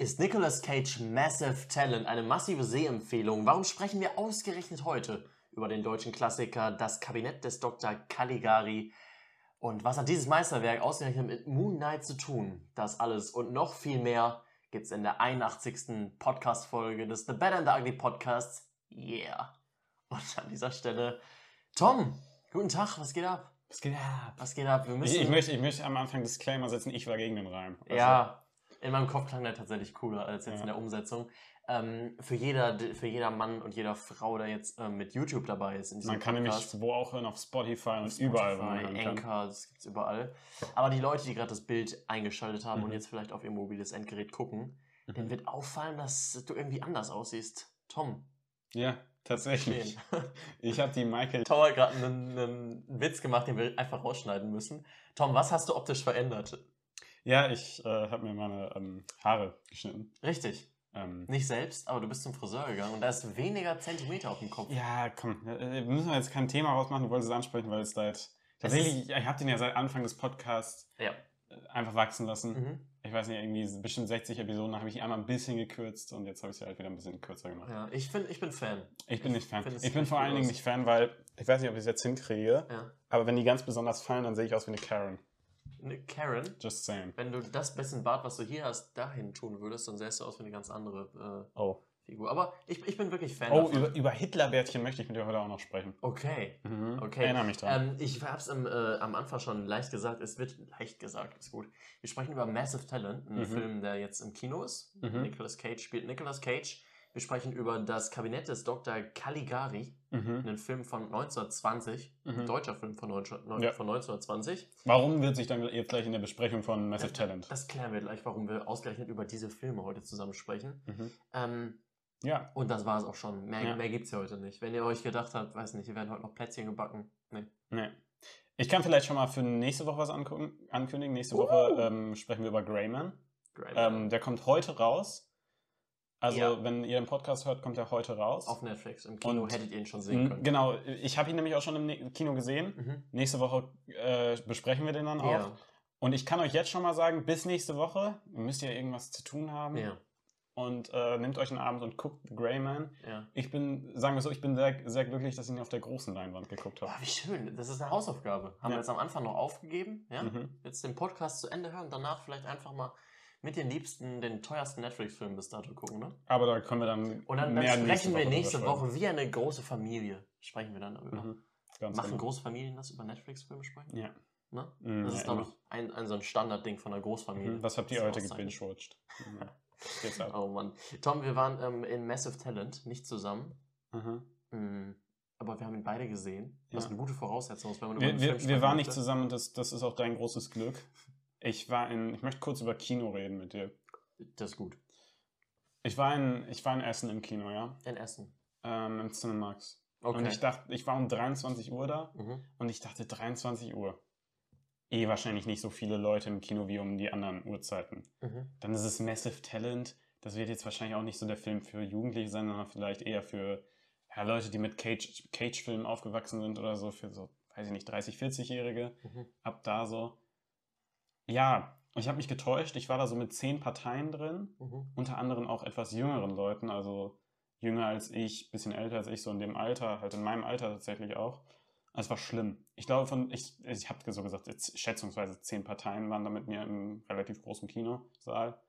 Ist Nicolas Cage Massive Talent eine massive Sehempfehlung? Warum sprechen wir ausgerechnet heute über den deutschen Klassiker Das Kabinett des Dr. Caligari? Und was hat dieses Meisterwerk ausgerechnet mit Moon Knight zu tun? Das alles und noch viel mehr gibt es in der 81. Podcast-Folge des The Better and the Ugly Podcasts. Yeah. Und an dieser Stelle, Tom, guten Tag, was geht ab? Was geht ab? Was geht ab? Wir müssen, Ich, ich, möchte, ich möchte am Anfang Disclaimer setzen, ich war gegen den Reim. Also, Ja, in meinem Kopf klang der tatsächlich cooler als jetzt Ja. in der Umsetzung. Ähm, für, jeder, für jeder Mann und jeder Frau, der jetzt ähm, mit YouTube dabei ist. In Man kann Podcast, nämlich wo auch hören, auf Spotify und Spotify, überall, wo man. Anchor, das gibt's überall. Aber die Leute, die gerade das Bild eingeschaltet haben und Mhm. jetzt vielleicht auf ihr mobiles Endgerät gucken, Mhm. denen wird auffallen, dass du irgendwie anders aussiehst. Tom, Ja, tatsächlich. stehen. Ich habe die Michael. Tom hat gerade einen, einen Witz gemacht, den wir einfach rausschneiden müssen. Tom, was hast du optisch verändert? Ja, ich äh, habe mir meine ähm, Haare geschnitten. Richtig. Ähm, Nicht selbst, aber du bist zum Friseur gegangen und da ist weniger Zentimeter auf dem Kopf. ja, komm, äh, müssen wir jetzt kein Thema rausmachen, du wolltest es ansprechen, weil es seit. Tatsächlich, ich, habe den ja seit Anfang des Podcasts Ja. äh, einfach wachsen lassen. Mhm. Ich weiß nicht, irgendwie bestimmt 60 Episoden habe ich einmal ein bisschen gekürzt und jetzt habe ich sie halt wieder ein bisschen kürzer gemacht. Ja, ich, find, ich bin Fan. Ich bin nicht Fan. Ich bin vor allen Dingen nicht Fan, weil ich weiß nicht, ob ich es jetzt hinkriege, Ja. aber wenn die ganz besonders fallen, dann sehe ich aus wie eine Karen. Ne, Karen, Just saying. wenn du das bisschen Bart, was du hier hast, dahin tun würdest, dann sähst du aus wie eine ganz andere Oh. äh, Figur. Aber ich, ich bin wirklich Fan Oh, davon. über, über Hitlerbärtchen möchte ich mit dir heute auch noch sprechen. Okay. Mhm. Okay. Erinnere mich dran. Ähm, ich habe es äh, am Anfang schon leicht gesagt, es wird leicht gesagt, ist gut. Wir sprechen über Massive Talent, einen Mhm. Film, der jetzt im Kino ist. Mhm. Nicolas Cage spielt Nicolas Cage. Wir sprechen über das Kabinett des Dr. Caligari, mhm. einen Film von 1920, ein Mhm. deutscher Film von, 19, Ja. von 1920. Warum wird sich dann jetzt gleich in der Besprechung von Massive Talent? Das klären wir gleich, warum wir ausgerechnet über diese Filme heute zusammen sprechen. Mhm. Ähm, Ja. und das war es auch schon. Mehr, Ja. mehr gibt es ja heute nicht. Wenn ihr euch gedacht habt, weiß nicht, hier werden heute noch Plätzchen gebacken. Nee. Nee. Ich kann vielleicht schon mal für nächste Woche was ankündigen. Nächste Uh. Woche ähm, sprechen wir über Greyman. Great. Ähm, der kommt heute raus. Also, Ja. wenn ihr den Podcast hört, kommt er heute raus. Auf Netflix. Im Kino Und- hättet ihr ihn schon sehen können. Genau, ich habe ihn nämlich auch schon im Ne- Kino gesehen. Mhm. Nächste Woche äh, besprechen wir den dann auch. Ja. Und ich kann euch jetzt schon mal sagen, bis nächste Woche müsst ihr irgendwas zu tun haben. Ja. Und äh, nehmt euch einen Abend und guckt The Greyman. ja. Ich bin, sagen wir so, ich bin sehr, sehr glücklich, dass ich ihn auf der großen Leinwand geguckt habe. Boah, wie schön. Das ist eine Hausaufgabe. Haben wir jetzt am Anfang noch aufgegeben. Ja? Mhm. Jetzt den Podcast zu Ende hören, danach vielleicht einfach mal mit den liebsten, den teuersten Netflix-Film bis dato gucken, ne? Aber da können wir dann Und dann, dann sprechen wir drüber nächste. Woche wie eine große Familie. Sprechen wir dann darüber. Mhm. Machen genau. große Familien das über Netflix-Filme sprechen? Ja. Ne? Mhm, Das ist, glaube ich, ein, ein so ein Standardding von einer Großfamilie. Mhm. Was habt ihr heute gebingewatcht? Mhm. Oh Mann. Tom, wir waren ähm, in Massive Talent, nicht zusammen. Mhm. Mm, aber wir haben ihn beide gesehen. Was Ja. eine gute Voraussetzung ist, wenn man über Wir, einen wir, Film wir sprechen waren nicht zusammen und das, das ist auch dein großes Glück. Ich war in, ich möchte kurz über Kino reden mit dir. Das ist gut. Ich war in, ich war in Essen im Kino, ja. In Essen. Ähm, Im Cinemax. Okay. Und ich dachte, ich war um 23 Uhr da mhm. und ich dachte 23 Uhr. Eh wahrscheinlich nicht so viele Leute im Kino wie um die anderen Uhrzeiten. Mhm. Dann ist es Massive Talent. Das wird jetzt wahrscheinlich auch nicht so der Film für Jugendliche sein, sondern vielleicht eher für ja, Leute, die mit Cage- Cage-Filmen aufgewachsen sind oder so, für so, weiß ich nicht, 30-, 40-Jährige. Mhm. Ab da so. Ja, ich habe mich getäuscht. Ich war da so mit zehn Parteien drin. Mhm. Unter anderem auch etwas jüngeren Leuten, also jünger als ich, bisschen älter als ich, so in dem Alter, halt in meinem Alter tatsächlich auch. Es war schlimm. Ich glaube, von, ich, ich habe so gesagt, jetzt schätzungsweise zehn Parteien waren da mit mir im relativ großen Kinosaal.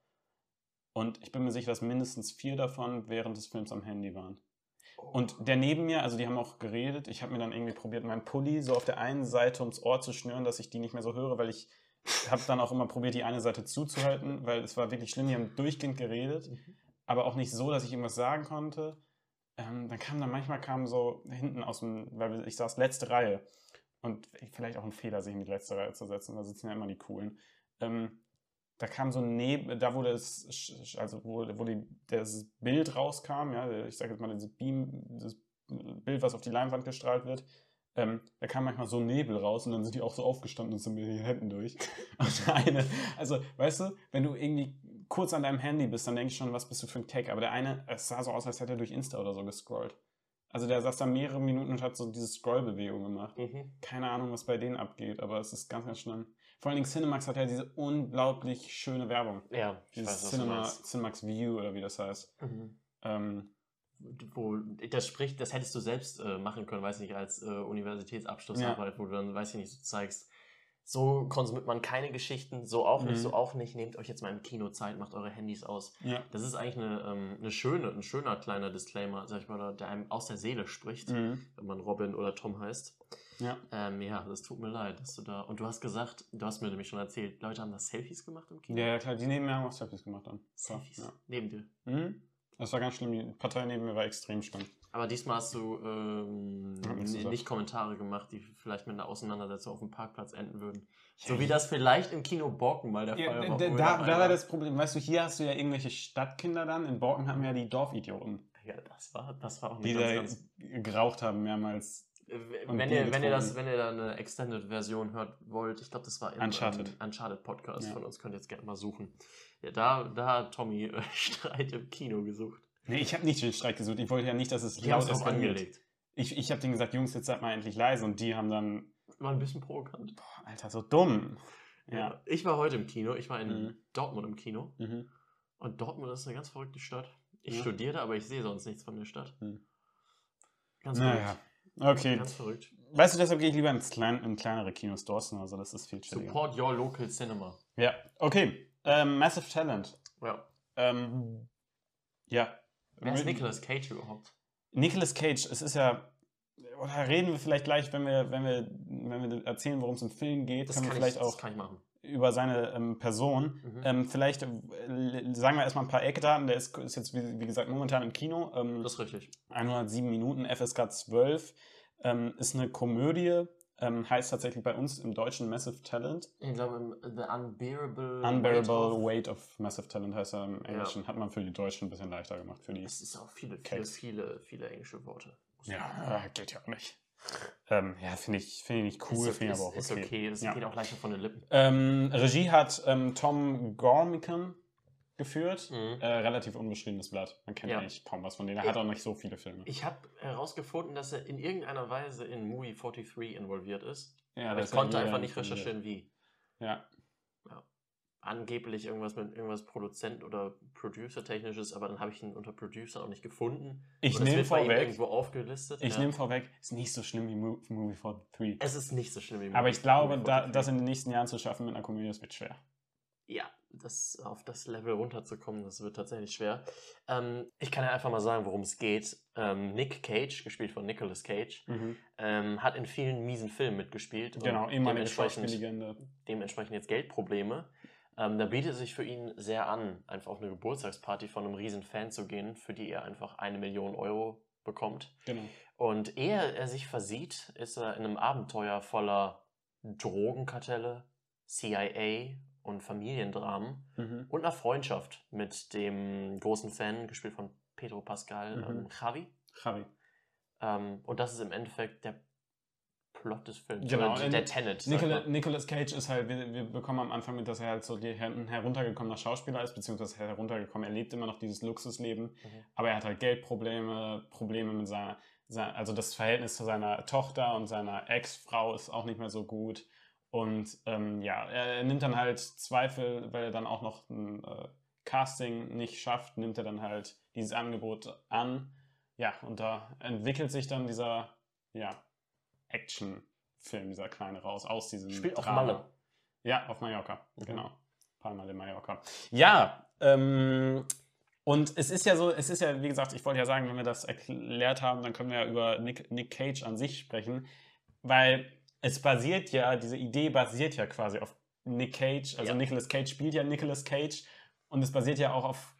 Und ich bin mir sicher, dass mindestens vier davon während des Films am Handy waren. Und der neben mir, also die haben auch geredet, ich habe mir dann irgendwie probiert, meinen Pulli so auf der einen Seite ums Ohr zu schnüren, dass ich die nicht mehr so höre, weil ich habe dann auch immer probiert, die eine Seite zuzuhalten, weil es war wirklich schlimm, die haben durchgehend geredet, Mhm. aber auch nicht so, dass ich irgendwas sagen konnte. Ähm, dann kam dann manchmal kam so hinten aus dem, weil ich saß letzte Reihe und vielleicht auch ein Fehler, sich in die letzte Reihe zu setzen, da sitzen ja immer die Coolen. Ähm, da kam so neben, da wo das, also wo, wo die, das Bild rauskam, ja, ich sage jetzt mal dieses Beam, das Bild, was auf die Leinwand gestrahlt wird, ähm, da kam manchmal so Nebel raus und dann sind die auch so aufgestanden und sind mit den Händen durch. Eine, also, weißt du, wenn du irgendwie kurz an deinem Handy bist, dann denke ich schon, was bist du für ein Tag. Aber der eine, es sah so aus, als hätte er durch Insta oder so gescrollt. Also der saß da mehrere Minuten und hat so diese Scrollbewegung gemacht. Mhm. Keine Ahnung, was bei denen abgeht, aber es ist ganz, ganz schlimm. Vor allen Dingen Cinemax hat ja diese unglaublich schöne Werbung. Ja, ich Dieses weiß, Cinema. Cinemax View oder wie das heißt. Mhm. Ähm, Wo, das spricht, das hättest du selbst äh, machen können, weiß nicht, als äh, Universitätsabschlussarbeit, wo du dann, weiß ich nicht, so zeigst, so konsumiert man keine Geschichten, so auch nicht, Mhm. so auch nicht, nehmt euch jetzt mal im Kino Zeit, macht eure Handys aus. ja. Das ist eigentlich eine, ähm, eine schöne, ein schöner kleiner Disclaimer, sag ich mal, der einem aus der Seele spricht, Mhm. wenn man Robin oder Tom heißt. Ja. Ähm, ja, das tut mir leid, dass du da. Und du hast gesagt, du hast mir nämlich schon erzählt, Leute haben da Selfies gemacht im Kino. ja, ja, klar, die neben mir haben auch Selfies gemacht dann. Selfies. Ja. Neben dir. Mhm. Das war ganz schlimm. Die Partei neben mir war extrem schlimm. Aber diesmal hast du ähm, nicht Kommentare gemacht, die vielleicht mit einer Auseinandersetzung auf dem Parkplatz enden würden. Ja, so wie das vielleicht im Kino Borken mal der Ja, Fall da, war. da, da dabei war das Problem. Weißt du, hier hast du ja irgendwelche Stadtkinder dann. In Borken haben wir ja die Dorfidioten, Ja, das war, das war auch die nicht da ganz, ganz geraucht haben mehrmals. Wenn ihr, wenn ihr das, wenn ihr da eine Extended-Version hört wollt, ich glaube, das war im Uncharted. Ähm, Uncharted Podcast Ja. von uns, könnt ihr jetzt gerne mal suchen. Ja, da, da hat Tommy äh, Streit im Kino gesucht. Nee, ich habe nicht den Streit gesucht. Ich wollte ja nicht, dass es Die laut eskaliert. angelegt. Ich, ich habe denen gesagt, Jungs, jetzt seid mal endlich leise. Und die haben dann, War ein bisschen provokant. boah, Alter, so dumm. Ja. Ja. Ich war heute im Kino, ich war in Mhm. Dortmund im Kino. Mhm. Und Dortmund ist eine ganz verrückte Stadt. Ich Ja. studiere, aber ich sehe sonst nichts von der Stadt. Hm. Ganz Naja. verrückt. Okay. Ganz verrückt. Weißt du, deshalb gehe ich lieber ins klein, in kleinere Kinos Dorsten. Also, das ist viel chilliger. Support your local cinema. Ja, okay. Ähm, Massive Talent. Ja. Ähm, ja. Wer ist Nicolas Cage überhaupt? Nicolas Cage, es ist ja. Oder reden wir vielleicht gleich, wenn wir, wenn wir, wenn wir erzählen, worum es im Film geht, können wir vielleicht ich, auch das kann ich machen. Über seine ähm, Person. Mhm. Ähm, vielleicht äh, sagen wir erstmal ein paar Eckdaten. Der ist, ist jetzt, wie, wie gesagt, momentan im Kino. Ähm, das ist richtig. 107 Minuten, FSK 12. Ähm, ist eine Komödie. Ähm, heißt tatsächlich bei uns im Deutschen Massive Talent. Ich glaube, The Unbearable. Unbearable Weight of- Weight of Massive Talent heißt er im Englischen. Hat man für die Deutschen ein bisschen leichter gemacht. Für die. Es ist auch viele, viele, viele, viele englische Worte. Ja, geht ja auch nicht. Ähm, ja, finde ich, find ich nicht cool, finde ich aber auch ist okay. okay. Das Ja. geht auch leichter von den Lippen. Ähm, Regie hat ähm, Tom Gormican geführt. Mhm. Äh, relativ unbeschriebenes Blatt. Man kennt Ja. eigentlich kaum was von denen. Er hat auch nicht so viele Filme. Ich habe herausgefunden, dass er in irgendeiner Weise in Movie 43 involviert ist. ja, aber ich konnte einfach nicht recherchieren, wie. Ja. Angeblich irgendwas mit irgendwas Produzent oder Producer-technisches, aber dann habe ich ihn unter Producer auch nicht gefunden. Ich nehme vorweg, irgendwo aufgelistet. ich ja. nehme vorweg, ist nicht so schlimm wie Mo- Movie 43. Es ist nicht so schlimm wie Aber Movie- ich glaube, da, 43. das in den nächsten Jahren zu schaffen mit einer Komödie, das wird schwer. Ja, das, auf das Level runterzukommen, das wird tatsächlich schwer. Ähm, ich kann ja einfach mal sagen, worum es geht. Ähm, Nick Cage, gespielt von Nicolas Cage, ähm, hat in vielen miesen Filmen mitgespielt. und Genau, ehemalige Schauspiellegende. dementsprechend jetzt Geldprobleme. Ähm, da bietet es sich für ihn sehr an, einfach auf eine Geburtstagsparty von einem riesen Fan zu gehen, für die er einfach eine Million Euro bekommt. Genau. Und ehe er sich versieht, ist er in einem Abenteuer voller Drogenkartelle, CIA und Familiendramen Mhm. und einer Freundschaft mit dem großen Fan, gespielt von Pedro Pascal, Mhm. ähm, Javi. Javi. Ähm, und das ist im Endeffekt der Plot des Films. Genau, Oder der Tenet. Nicola. Nicolas Cage ist halt, wir, wir bekommen am Anfang mit, dass er halt so die, ein heruntergekommener Schauspieler ist, beziehungsweise heruntergekommen. Er lebt immer noch dieses Luxusleben, Mhm. aber er hat halt Geldprobleme, Probleme mit seiner, sein- also das Verhältnis zu seiner Tochter und seiner Ex-Frau ist auch nicht mehr so gut. Und ähm, ja, er nimmt dann halt Zweifel, weil er dann auch noch ein äh, Casting nicht schafft, nimmt er dann halt dieses Angebot an. Ja, und da entwickelt sich dann dieser, ja, Actionfilm, dieser kleine raus, aus diesem Spielt auf. Malle. Ja, auf Mallorca, Mhm. genau. Palma de Mallorca. Ja, ähm, und es ist ja so, es ist ja, wie gesagt, ich wollte ja sagen, wenn wir das erklärt haben, dann können wir ja über Nick, Nick Cage an sich sprechen, weil es basiert ja, diese Idee basiert ja quasi auf Nick Cage, also Ja. Nicolas Cage spielt ja Nicolas Cage und es basiert ja auch auf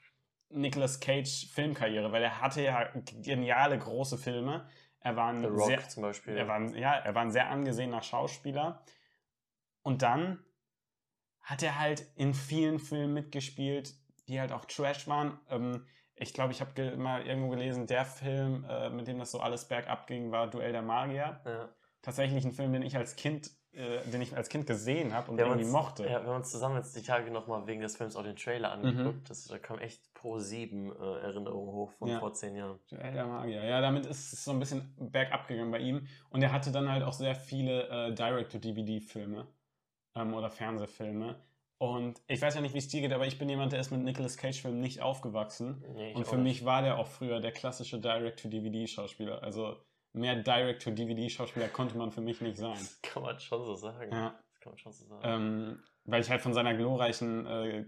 Nicolas Cage Filmkarriere, weil er hatte ja geniale große Filme. Er war ein Rock sehr, zum Beispiel. er war, ein, ja, er war ein sehr angesehener Schauspieler. Und dann hat er halt in vielen Filmen mitgespielt, die halt auch Trash waren. Ähm, ich glaube, ich habe mal irgendwo gelesen, der Film, äh, mit dem das so alles bergab ging, war Duell der Magier. ja. Tatsächlich ein Film, den ich als Kind, äh, den ich als Kind gesehen habe und Wir irgendwie uns- mochte. Ja, wir haben uns zusammen jetzt die Tage nochmal wegen des Films auch den Trailer Mhm. angeguckt. Das, da kam echt pro sieben äh, Erinnerungen hoch von Ja. vor zehn Jahren. Der Magier. Ja, damit ist es so ein bisschen bergab gegangen bei ihm. Und er hatte dann halt auch sehr viele äh, Direct-to-DVD-Filme. ähm, oder Fernsehfilme. Und ich weiß ja nicht, wie es dir geht, aber ich bin jemand, der ist mit Nicolas Cage-Filmen nicht aufgewachsen. Nee, Und für mich war der auch früher der klassische Direct-to-DVD-Schauspieler. Also mehr Direct-to-DVD-Schauspieler konnte man für mich nicht sein. Das kann man schon so sagen. Ja. Das kann man schon so sagen. Ähm, weil ich halt von seiner glorreichen, äh,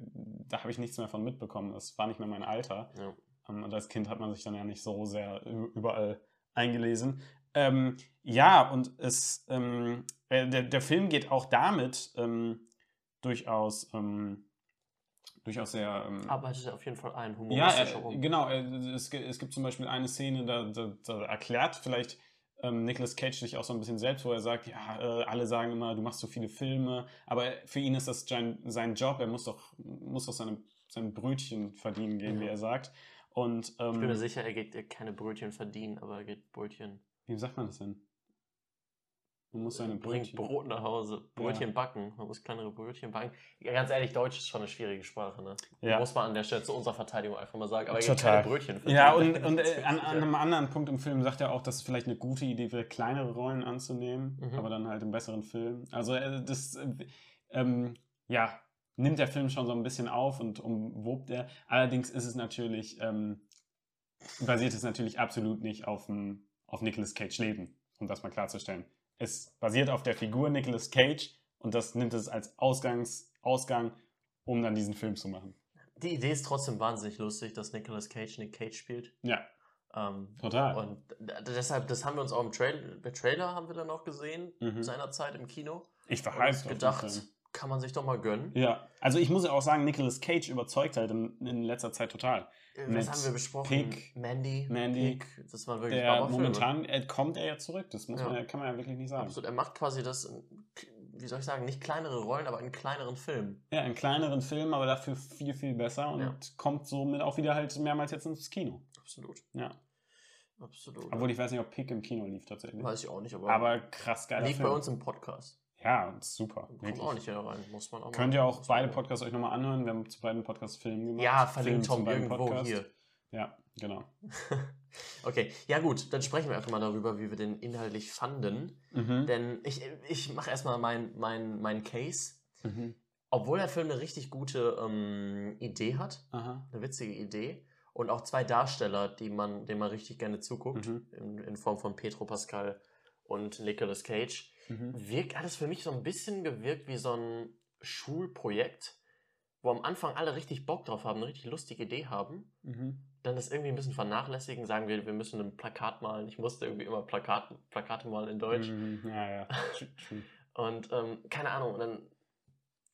da habe ich nichts mehr von mitbekommen. Das war nicht mehr mein Alter. ja. Ähm, und als Kind hat man sich dann ja nicht so sehr überall eingelesen. Ähm, ja, und es, ähm, äh, der, der Film geht auch damit ähm, durchaus, ähm, durchaus sehr. Ähm, Arbeitet auf jeden Fall ein, ja, humoristischer äh, Rum. genau. Äh, es, es gibt zum Beispiel eine Szene, da, da, da erklärt vielleicht ähm, Nicolas Cage sich auch so ein bisschen selbst, wo er sagt, ja, äh, alle sagen immer, du machst so viele Filme, aber für ihn ist das sein, sein Job, er muss doch, muss doch seine, sein Brötchen verdienen gehen, Mhm. wie er sagt. Und ähm, Ich bin mir sicher, er geht keine Brötchen verdienen, aber er geht Brötchen. wie sagt man das denn? Man muss seine bringt Brötchen. Brot nach Hause. Brötchen backen. Man muss kleinere Brötchen backen. Ja, ganz ehrlich, Deutsch ist schon eine schwierige Sprache, ne? Ja. Muss man an der Stelle zu unserer Verteidigung einfach mal sagen. Aber er Total. keine Brötchen verdienen. Ja, und, und äh, an, an einem anderen Punkt im Film sagt er auch, dass es vielleicht eine gute Idee wäre, kleinere Rollen anzunehmen, Mhm. aber dann halt im besseren Film. Also äh, das, äh, ähm, ja, nimmt der Film schon so ein bisschen auf und umwobt er. Allerdings ist es natürlich, ähm, basiert es natürlich absolut nicht auf, dem, auf Nicolas Cage Leben, um das mal klarzustellen. Es basiert auf der Figur Nicolas Cage und das nimmt es als Ausgangs, Ausgang, um dann diesen Film zu machen. Die Idee ist trotzdem wahnsinnig lustig, dass Nicolas Cage Nick Cage spielt. Ja, Ähm, total. und deshalb, das haben wir uns auch im Trailer, der Trailer haben wir dann auch gesehen, Mhm. seinerzeit im Kino. Ich war Und gedacht. Kann man sich doch mal gönnen. Ja, also ich muss ja auch sagen, Nicolas Cage überzeugt halt in, in letzter Zeit total. Äh, Was haben wir besprochen? Pig, Mandy. Mandy, Pig, das waren wirklich Der momentan äh, kommt er ja zurück, das muss Ja. man, kann man ja wirklich nicht sagen. Absolut. Er macht quasi das, in, wie soll ich sagen, nicht kleinere Rollen, aber in kleineren Filmen. Ja, in kleineren Filmen, aber dafür viel, viel besser und Ja. kommt somit auch wieder halt mehrmals jetzt ins Kino. Absolut. Ja. Absolut. Obwohl ich weiß nicht, ob Pig im Kino lief tatsächlich. Weiß ich auch nicht, aber, Aber krass geiler lief Film. bei uns im Podcast. Ja, super. Kommt auch nicht hier rein, muss man auch Könnt ihr auch beide Podcasts euch nochmal anhören. Wir haben zu beiden Podcasts Filme gemacht. Ja, Film verlinkt Tom irgendwo Podcasts. hier. Ja, genau. okay, ja gut, dann sprechen wir einfach mal darüber, wie wir den inhaltlich fanden. Mhm. Denn ich, ich mache erstmal meinen mein, mein Case. Mhm. Obwohl der Film eine richtig gute ähm, Idee hat, Aha. eine witzige Idee, und auch zwei Darsteller, die man, denen man richtig gerne zuguckt, Mhm. in, in Form von Petro Pascal und Nicolas Cage, Mhm. wirkt alles für mich so ein bisschen gewirkt wie so ein Schulprojekt, wo am Anfang alle richtig Bock drauf haben, eine richtig lustige Idee haben, Mhm. dann das irgendwie ein bisschen vernachlässigen, sagen wir, wir müssen ein Plakat malen. Ich musste irgendwie immer Plakat, Plakate malen in Deutsch. Mhm. Ja, ja. Und ähm, keine Ahnung, und dann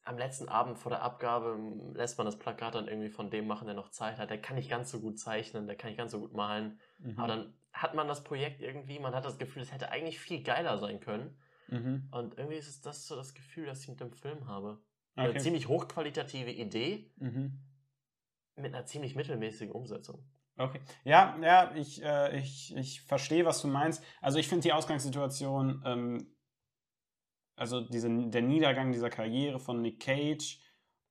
am letzten Abend vor der Abgabe ähm, lässt man das Plakat dann irgendwie von dem machen, der noch Zeit hat. Der kann nicht ganz so gut zeichnen, der kann nicht ganz so gut malen. Mhm. Aber dann hat man das Projekt irgendwie, man hat das Gefühl, es hätte eigentlich viel geiler sein können. Mhm. Und irgendwie ist es das so das Gefühl, das ich mit dem Film habe. Eine Okay. ziemlich hochqualitative Idee Mhm. mit einer ziemlich mittelmäßigen Umsetzung. Okay. Ja, ja, ich, äh, ich, ich verstehe, was du meinst. Also ich finde die Ausgangssituation, ähm, also diese, der Niedergang dieser Karriere von Nick Cage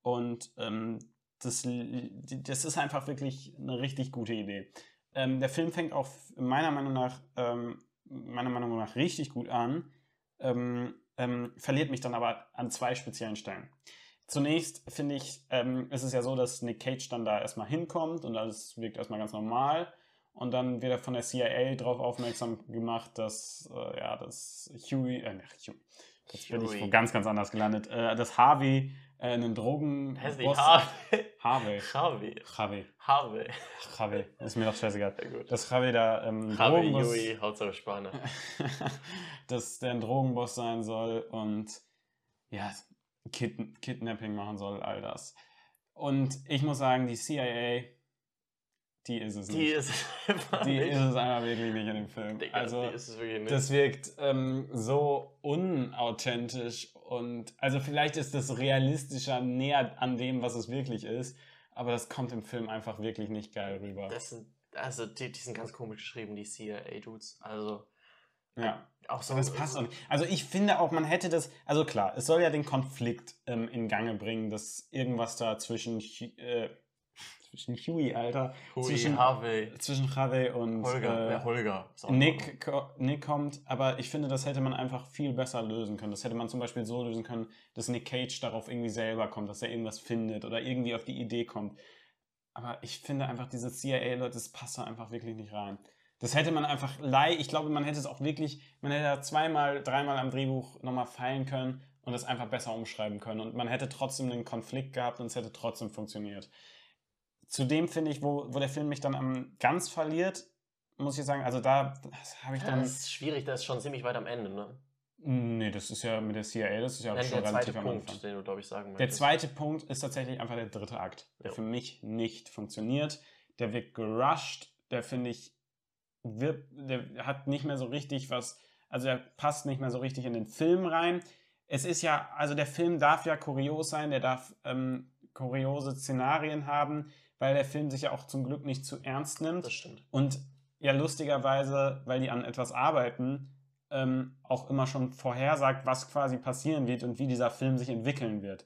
und ähm, das, das ist einfach wirklich eine richtig gute Idee. Ähm, der Film fängt auch meiner Meinung nach, ähm, meiner Meinung nach richtig gut an, ähm, ähm, verliert mich dann aber an zwei speziellen Stellen. Zunächst finde ich, ähm, ist es ja so, dass Nick Cage dann da erstmal hinkommt und alles wirkt erstmal ganz normal. Und dann wird er von der CIA darauf aufmerksam gemacht, dass, äh, ja, dass Huey, äh, Huey, jetzt bin ich wo ganz, ganz anders gelandet, äh, dass Harvey äh, einen Drogen... Heißt nicht Harvey. Harvey. Harvey. Harvey. Harvey. Ist mir doch scheißegal. Gut. Dass Harvey da ähm, Harvey, Drogenboss- Yui, Hauptsache Spanier. dass der ein Drogenboss sein soll und ja, Kid Kidnapping machen soll, all das. Und ich muss sagen, die CIA, die ist es Die nicht. ist einfach die nicht. ist es einfach wirklich nicht in dem Film. Digga, also, die ist es wirklich nicht. das wirkt ähm, so unauthentisch und also vielleicht ist das realistischer näher an dem, was es wirklich ist, aber das kommt im Film einfach wirklich nicht geil rüber. Das sind, also die, die sind ganz komisch geschrieben, die CIA-Dudes. Also ja. auch so. Aber das passt auch nicht. Also ich finde auch, man hätte das, also klar, es soll ja den Konflikt ähm, in Gange bringen, dass irgendwas da zwischen, äh, zwischen Huey, Alter. Hui, zwischen, Harvey, zwischen Harvey und Holger. äh, ja, Holger. Nick, ko- Nick kommt, aber ich finde, das hätte man einfach viel besser lösen können. Das hätte man zum Beispiel so lösen können, dass Nick Cage darauf irgendwie selber kommt, dass er irgendwas findet oder irgendwie auf die Idee kommt. Aber ich finde einfach, diese CIA-Leute, das passt da einfach wirklich nicht rein. Das hätte man einfach lei, ich glaube, man hätte es auch wirklich, man hätte da zweimal, dreimal am Drehbuch nochmal feilen können und es einfach besser umschreiben können. Und man hätte trotzdem einen Konflikt gehabt und es hätte trotzdem funktioniert. Zudem finde ich, wo, wo der Film mich dann am ganz verliert, muss ich sagen, also da habe ich Ja, dann. das ist schwierig, das ist schon ziemlich weit am Ende, ne? Nee, das ist ja mit der CIA, das ist ja Nein, schon der zweite relativ am Punkt, Anfang. den du, glaube ich, sagen Der möchtest. zweite Punkt ist tatsächlich einfach der dritte Akt, der Ja. für mich nicht funktioniert. Der wird gerusht, der finde ich, wird, der hat nicht mehr so richtig was, also der passt nicht mehr so richtig in den Film rein. Es ist ja, also der Film darf ja kurios sein, der darf ähm, kuriose Szenarien haben, weil der Film sich ja auch zum Glück nicht zu ernst nimmt. Das stimmt. Und ja, lustigerweise, weil die an etwas arbeiten, ähm, auch immer schon vorhersagt, was quasi passieren wird und wie dieser Film sich entwickeln wird.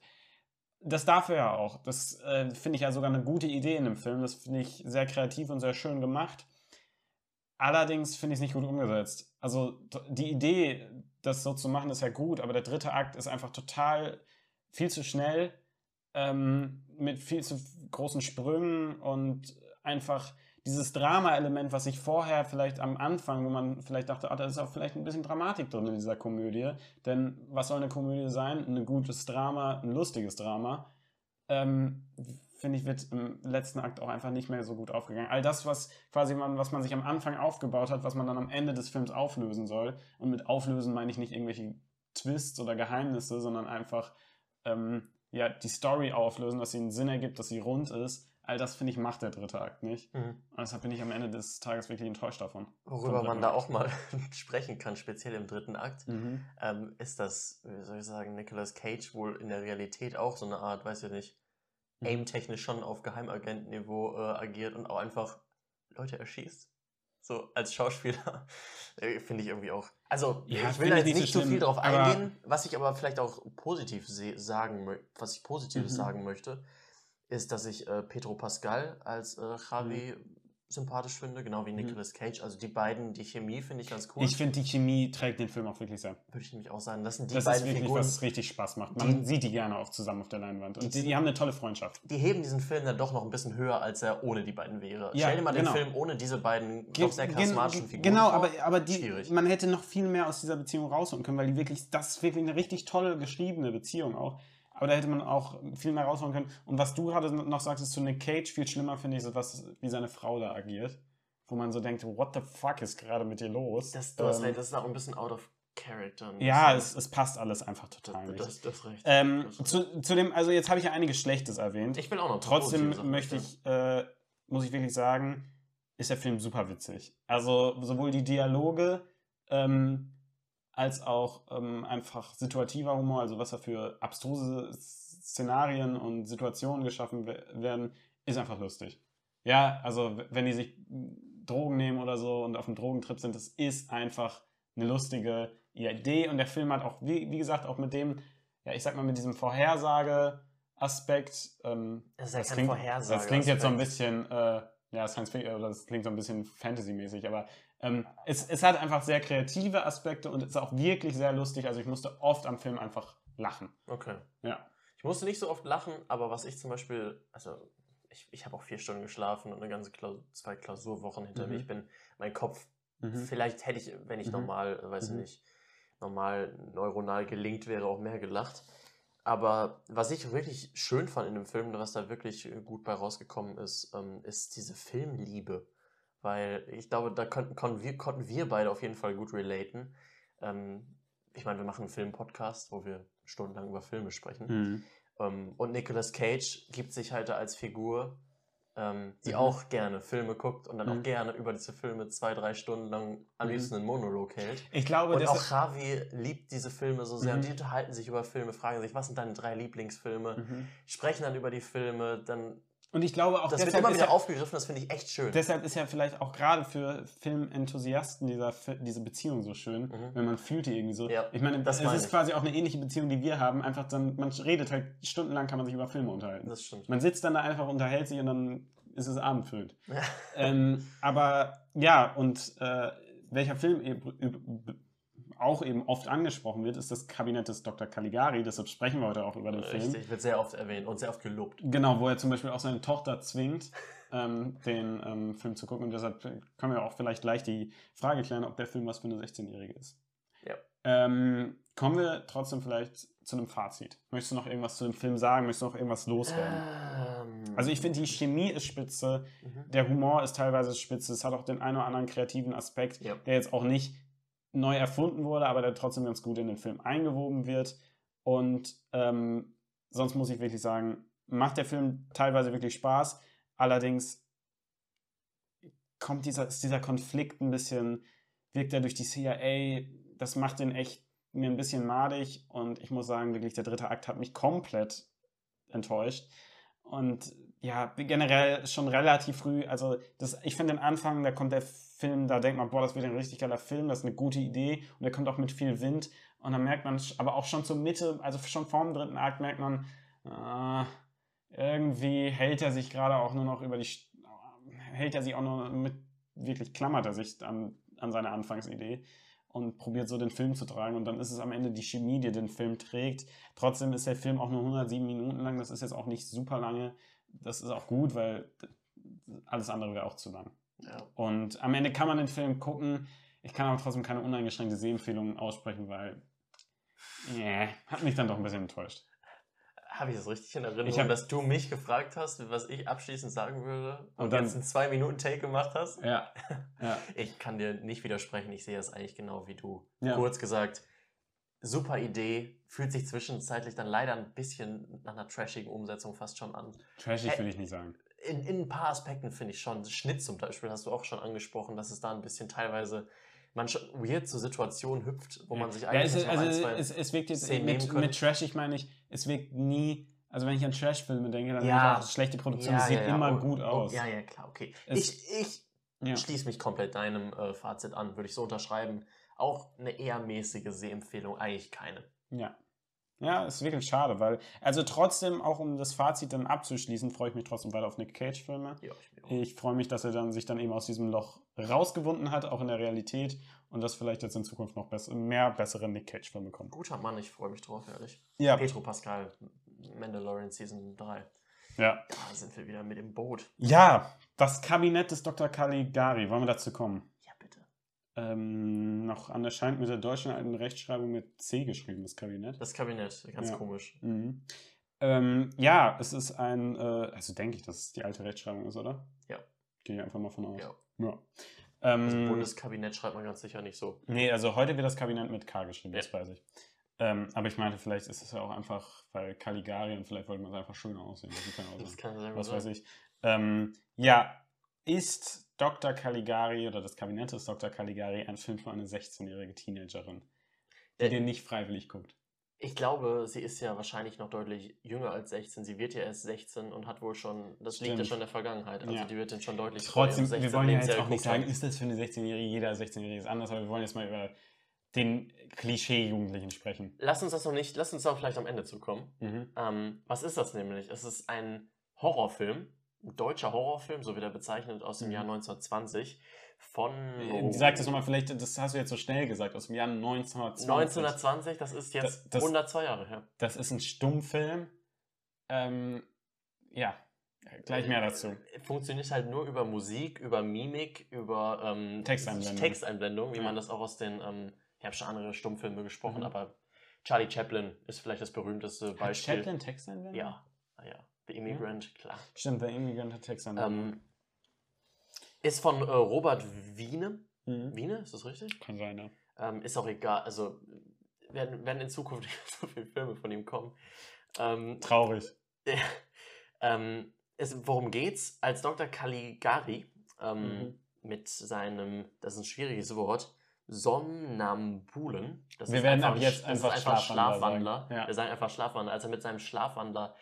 Das darf er ja auch. Das äh, finde ich ja sogar eine gute Idee in dem Film. Das finde ich sehr kreativ und sehr schön gemacht. Allerdings finde ich es nicht gut umgesetzt. Also die Idee, das so zu machen, ist ja gut, aber der dritte Akt ist einfach total viel zu schnell, ähm, mit viel zu großen Sprüngen und einfach dieses Drama-Element, was ich vorher vielleicht am Anfang, wo man vielleicht dachte, ah, da ist auch vielleicht ein bisschen Dramatik drin in dieser Komödie. Denn was soll eine Komödie sein? Ein gutes Drama, ein lustiges Drama. Ähm, finde ich, wird im letzten Akt auch einfach nicht mehr so gut aufgegangen. All das, was quasi man, was man sich am Anfang aufgebaut hat, was man dann am Ende des Films auflösen soll. Und mit auflösen meine ich nicht irgendwelche Twists oder Geheimnisse, sondern einfach ähm, ja, die Story auflösen, dass sie einen Sinn ergibt, dass sie rund ist. All das, finde ich, macht der dritte Akt nicht. Mhm. Und deshalb bin ich am Ende des Tages wirklich enttäuscht davon. Worüber man da Akt. auch mal sprechen kann, speziell im dritten Akt, Mhm. ähm, ist, dass, wie soll ich sagen, Nicolas Cage wohl in der Realität auch so eine Art, weiß ich nicht, Mhm. aim-technisch schon auf Geheimagentniveau äh, agiert und auch einfach Leute erschießt. So als Schauspieler äh, finde ich irgendwie auch. Also, Ja, ich will da jetzt nicht so nicht zu schlimm, viel drauf eingehen, was ich aber vielleicht auch positiv sagen möchte, was ich Positives Mhm. sagen möchte, ist, dass ich äh, Pedro Pascal als äh, Javi Mhm. Sympathisch finde, genau wie Nicolas Cage. Also die beiden, die Chemie finde ich ganz cool. Ich finde, die Chemie trägt den Film auch wirklich sehr. Würde ich nämlich auch sagen, das sind die das ist beiden wirklich, Figuren, was richtig Spaß macht. Man Die- sieht die gerne auch zusammen auf der Leinwand. Und Die- die, haben eine tolle Freundschaft. die heben diesen Film dann doch noch ein bisschen höher, als er ohne die beiden wäre. Ja, Stell dir mal genau. den Film ohne diese beiden doch sehr charismatischen Figuren Genau, vor. aber, aber die, Schwierig. man hätte noch viel mehr aus dieser Beziehung rausholen können, weil die wirklich, das ist wirklich eine richtig tolle geschriebene Beziehung auch. Aber da hätte man auch viel mehr rausholen können. Und was du gerade noch sagst, ist zu Nick Cage viel schlimmer, finde ich, so was, wie seine Frau da agiert. Wo man so denkt, what the fuck ist gerade mit dir los? das, du hast Ähm, recht, das ist auch ein bisschen out of character. ja, es, es passt alles einfach total das, nicht. das, das recht. Ähm, Das zu, zu dem, also jetzt habe ich ja einiges Schlechtes erwähnt. ich will auch noch Trotzdem Sachen möchte ich, äh, muss ich wirklich sagen, ist der Film super witzig. Also sowohl die Dialoge ähm, als auch ähm, einfach situativer Humor, also was da für abstruse Szenarien und Situationen geschaffen we- werden, ist einfach lustig. Ja, also wenn die sich Drogen nehmen oder so und auf dem Drogentrip sind, das ist einfach eine lustige Idee und der Film hat auch, wie, wie gesagt, auch mit dem, ja, ich sag mal, mit diesem Vorhersage-Aspekt, ähm, Das ist ja kein klingt, Vorhersage- Das klingt jetzt so ein Aspekt. bisschen, äh, ja, Science Fiction, das klingt so ein bisschen Fantasy-mäßig, aber ähm, es, es hat einfach sehr kreative Aspekte und ist auch wirklich sehr lustig. Also ich musste oft am Film einfach lachen. Okay. Ja. Ich musste nicht so oft lachen, aber was ich zum Beispiel, also ich, ich habe auch vier Stunden geschlafen und eine ganze Klausur, zwei Klausurwochen hinter Mhm. mir. Ich bin, mein Kopf, Mhm. vielleicht hätte ich, wenn ich Mhm. normal, weiß ich Mhm. nicht, normal neuronal gelingt wäre, auch mehr gelacht. Aber was ich wirklich schön fand in dem Film, was da wirklich äh, gut bei rausgekommen ist, ähm, ist diese Filmliebe. Weil ich glaube, da konnten, konnten, wir, konnten wir beide auf jeden Fall gut relaten. Ähm, ich meine, wir machen einen Film-Podcast, wo wir stundenlang über Filme sprechen. Mhm. Ähm, und Nicolas Cage gibt sich halt als Figur, ähm, die Mhm. auch gerne Filme guckt und dann Mhm. auch gerne über diese Filme zwei, drei Stunden lang am Mhm. liebsten einen Monolog hält. Ich glaube, Und das auch Javi liebt diese Filme so sehr Mhm. und die unterhalten sich über Filme, fragen sich, was sind deine drei Lieblingsfilme, Mhm. sprechen dann über die Filme, dann Und ich glaube auch das wird deshalb immer ist wieder ja, aufgegriffen, das finde ich echt schön. Deshalb ist ja vielleicht auch gerade für Filmenthusiasten dieser, diese Beziehung so schön, Mhm. wenn man fühlt die irgendwie so. Ja, ich meine, das es meine ist ich. quasi auch eine ähnliche Beziehung, die wir haben. Einfach dann, man redet halt stundenlang, kann man sich über Filme unterhalten. Das stimmt. Man sitzt dann da einfach, unterhält sich und dann ist es abendfüllend. ähm, aber ja, und äh, welcher Film auch eben oft angesprochen wird, ist das Kabinett des Dr. Caligari. Deshalb sprechen wir heute auch über den Film. Richtig, wird sehr oft erwähnt und sehr oft gelobt. Genau, wo er zum Beispiel auch seine Tochter zwingt, ähm, den ähm, Film zu gucken. Und deshalb können wir auch vielleicht gleich die Frage klären, ob der Film was für eine 16-Jährige ist. Ja. Ähm, kommen wir trotzdem vielleicht zu einem Fazit. Möchtest du noch irgendwas zu dem Film sagen? Möchtest du noch irgendwas loswerden? Ähm, Also ich finde, die Chemie ist spitze, mhm. der Humor ist teilweise spitze, es hat auch den einen oder anderen kreativen Aspekt, Ja. der jetzt auch nicht neu erfunden wurde, aber der trotzdem ganz gut in den Film eingewoben wird. Und ähm, sonst muss ich wirklich sagen, macht der Film teilweise wirklich Spaß. Allerdings kommt dieser, ist dieser Konflikt ein bisschen, wirkt er durch die CIA, das macht den echt mir ein bisschen madig und ich muss sagen, wirklich der dritte Akt hat mich komplett enttäuscht. Und ja, generell schon relativ früh, also das, ich finde den Anfang, da kommt der Film, da denkt man, boah, das wird ein richtig geiler Film, das ist eine gute Idee und der kommt auch mit viel Wind und dann merkt man, aber auch schon zur Mitte, also schon vorm dritten Akt merkt man, äh, irgendwie hält er sich gerade auch nur noch über die, hält er sich auch nur mit, wirklich klammert er sich an, an seine Anfangsidee und probiert so den Film zu tragen und dann ist es am Ende die Chemie, die den Film trägt. Trotzdem ist der Film auch nur 107 Minuten lang, das ist jetzt auch nicht super lange. Das ist auch gut, weil alles andere wäre auch zu lang. ja. Und am Ende kann man den Film gucken. Ich kann aber trotzdem keine uneingeschränkte Sehempfehlung aussprechen, weil yeah, hat mich dann doch ein bisschen enttäuscht. Habe ich das richtig in Erinnerung, Ich hab- dass du mich gefragt hast, was ich abschließend sagen würde und, Und dann- jetzt einen zwei Minuten Take gemacht hast? Ja, ja, Ich kann dir nicht widersprechen, ich sehe das eigentlich genau wie du. Ja. Kurz gesagt, super Idee, fühlt sich zwischenzeitlich dann leider ein bisschen nach einer trashigen Umsetzung fast schon an. trashig will ich nicht sagen. In, in ein paar Aspekten finde ich schon. Schnitt zum Beispiel hast du auch schon angesprochen, dass es da ein bisschen teilweise man schon weird zu Situationen hüpft, wo man sich ja, eigentlich es, noch also ein, zwei es, es wirkt jetzt Szenen mit, mit trashig meine ich, es wirkt nie, also wenn ich an Trashfilme denke, dann Ja. ich auch, schlechte Produktion, es sieht immer oh, gut oh, aus. Ja, ja, klar, okay. Es- ich ich Ja. schließe mich komplett deinem äh, Fazit an, würde ich so unterschreiben. Auch eine eher mäßige Sehempfehlung, eigentlich keine. Ja. Ja, ist wirklich schade, weil, also trotzdem, auch um das Fazit dann abzuschließen, freue ich mich trotzdem weiter auf Nick Cage-Filme. Ja, ich bin auch. Ich freue mich, dass er dann sich dann eben aus diesem Loch rausgewunden hat, auch in der Realität, und dass vielleicht jetzt in Zukunft noch bess mehr bessere Nick Cage-Filme kommen. Guter Mann, ich freue mich drauf, ehrlich. Ja. Petro Pascal, Mandalorian Season 3. Ja. Da sind wir wieder mit im Boot. Ja, das Kabinett des Dr. Caligari, wollen wir dazu kommen? Ähm, noch an der scheint mit der deutschen alten Rechtschreibung mit C geschrieben, das Kabinett. Das Kabinett, ganz Ja. komisch. Mhm. Ähm, ja, es ist ein, äh, also denke ich, dass es die alte Rechtschreibung ist, oder? Ja. Gehe ich einfach mal von aus. Ja. ja. Das Ähm, Bundeskabinett schreibt man ganz sicher nicht so. nee, also heute wird das Kabinett mit K geschrieben, das Ja. weiß ich. Ähm, aber ich meinte, vielleicht ist es ja auch einfach, weil Caligari und vielleicht wollte man es einfach schöner aussehen. Das kann auch Das sein. kann sein, Was oder? weiß ich. Ähm, ja, ist Dr. Caligari oder das Kabinett des Dr. Caligari ein Film für eine 16-jährige Teenagerin, die Äh, den nicht freiwillig guckt? Ich glaube, sie ist ja wahrscheinlich noch deutlich jünger als 16. Sie wird ja erst 16 und hat wohl schon, das liegt ja Stimmt. schon in der Vergangenheit. Also Ja. die wird dann schon deutlich Trotzdem, wir 16. wollen ja jetzt auch nicht sagen, ist das für eine 16-Jährige, jeder 16-Jährige ist anders, aber wir wollen jetzt mal über den Klischee-Jugendlichen sprechen. Lass uns das noch nicht, lass uns da vielleicht am Ende zukommen. Mhm. Ähm, was ist das nämlich? Es ist ein Horrorfilm, deutscher Horrorfilm, so wird er bezeichnet, aus dem Mhm. Jahr 1920 von... Äh, Sag das nochmal, vielleicht, das hast du jetzt so schnell gesagt, aus dem Jahr 1920. 1920, das ist jetzt Das- das- 102 Jahre her. Das ist ein Stummfilm. Ähm, ja, gleich mehr dazu. Äh, Funktioniert halt nur über Musik, über Mimik, über ähm, Texteinblendung. Texteinblendung, wie Ja. man das auch aus den, ähm, ich habe schon andere Stummfilme gesprochen, Mhm. aber Charlie Chaplin ist vielleicht das berühmteste Hat Beispiel. Chaplin Texteinblendung? Ja, ja. The Immigrant, klar. Stimmt, der Immigrant hat Texteinblendung. Ähm, ist von äh, Robert Wiene. Mhm. Wiene, ist das richtig? Kann sein, ja. Ähm, ist auch egal. Also werden, werden in Zukunft nicht so viele Filme von ihm kommen. Ähm, Traurig. ähm, es, worum geht's? Als Dr. Caligari ähm, Mhm. mit seinem, das ist ein schwieriges Wort, Somnambulen. Das Wir werden ab ein- jetzt ist einfach Schlafwandler Schlafwandler. Ja. Wir sagen einfach Schlafwandler. Als er mit seinem Schlafwandler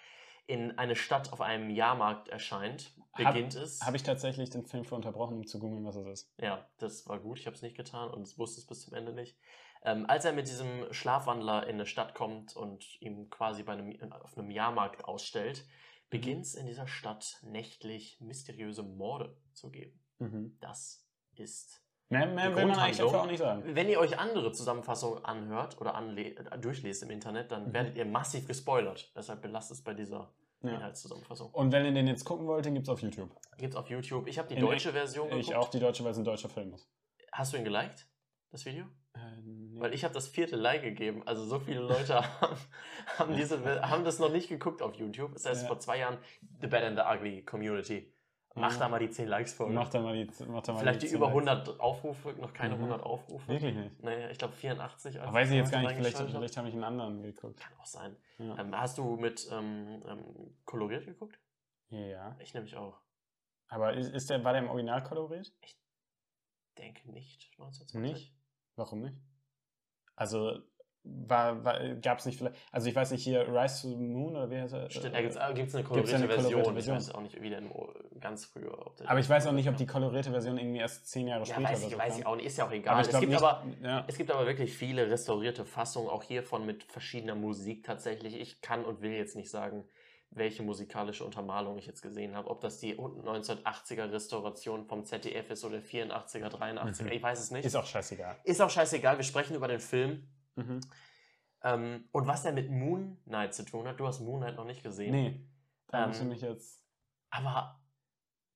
in eine Stadt auf einem Jahrmarkt erscheint, Hab- beginnt es. Habe ich tatsächlich den Film für unterbrochen, um zu googeln, was es ist. Ja, das war gut. Ich habe es nicht getan und wusste es bis zum Ende nicht. Ähm, als er mit diesem Schlafwandler in eine Stadt kommt und ihm quasi bei einem, auf einem Jahrmarkt ausstellt, beginnt es in dieser Stadt nächtlich mysteriöse Morde zu geben. Mhm. Das ist. Mehr, mehr will man eigentlich dafür auch nicht sagen. Wenn ihr euch andere Zusammenfassungen anhört oder durchlest im Internet, dann Mhm. werdet ihr massiv gespoilert. Deshalb belasst es bei dieser Ja. Inhaltszusammenfassung. Und wenn ihr den jetzt gucken wollt, den gibt es auf YouTube. Gibt's auf YouTube. Ich habe die In- deutsche Version Ich geguckt. auch die deutsche, weil es ein deutscher Film ist. Hast du ihn geliked, das Video? Äh, nee. Weil ich habe das vierte Like gegeben. Also so viele Leute haben, haben, diese, haben das noch nicht geguckt auf YouTube. Das heißt, Ja. vor zwei Jahren The Bad and the Ugly Community. Mach da mal die 10 Likes vor. Mach da mal die, mach da mal Vielleicht die 10 über Likes. 100 Aufrufe, noch keine Mhm. 100 Aufrufe. Wirklich nicht. Nee, ich glaube 84. als Aber weiß ich jetzt gar nicht, vielleicht, vielleicht habe ich einen anderen geguckt. Kann auch sein. Ja. Ähm, hast du mit ähm, ähm, koloriert geguckt? ja. Ich nämlich auch. Aber ist, ist der, war der im Original koloriert? Denke nicht. 1920. Nicht? Warum nicht? Also, war, war, gab es nicht vielleicht, also ich weiß nicht, hier Rise to the Moon oder wie heißt er? Stimmt, da gibt es eine kolorierte eine kolorierte Version. Version. Ich weiß auch nicht, wie der nur ganz früher. Aber ich weiß auch nicht, ob die kolorierte Version irgendwie erst zehn Jahre Ja, später weiß ich, so weiß ich auch nicht. Ist ja auch egal. Aber es, gibt nicht, aber, ja. es gibt aber wirklich viele restaurierte Fassungen, auch hiervon mit verschiedener Musik tatsächlich. Ich kann und will jetzt nicht sagen, welche musikalische Untermalung ich jetzt gesehen habe. Ob das die 1980er Restauration vom ZDF ist oder 84er, 83er, Mhm. ich weiß es nicht. Ist auch scheißegal. Ist auch scheißegal, wir sprechen über den Film. Mhm. Ähm, und was der mit Moon Knight zu tun hat, du hast Moon Knight noch nicht gesehen. Nee, da Ähm, musst du mich jetzt. Aber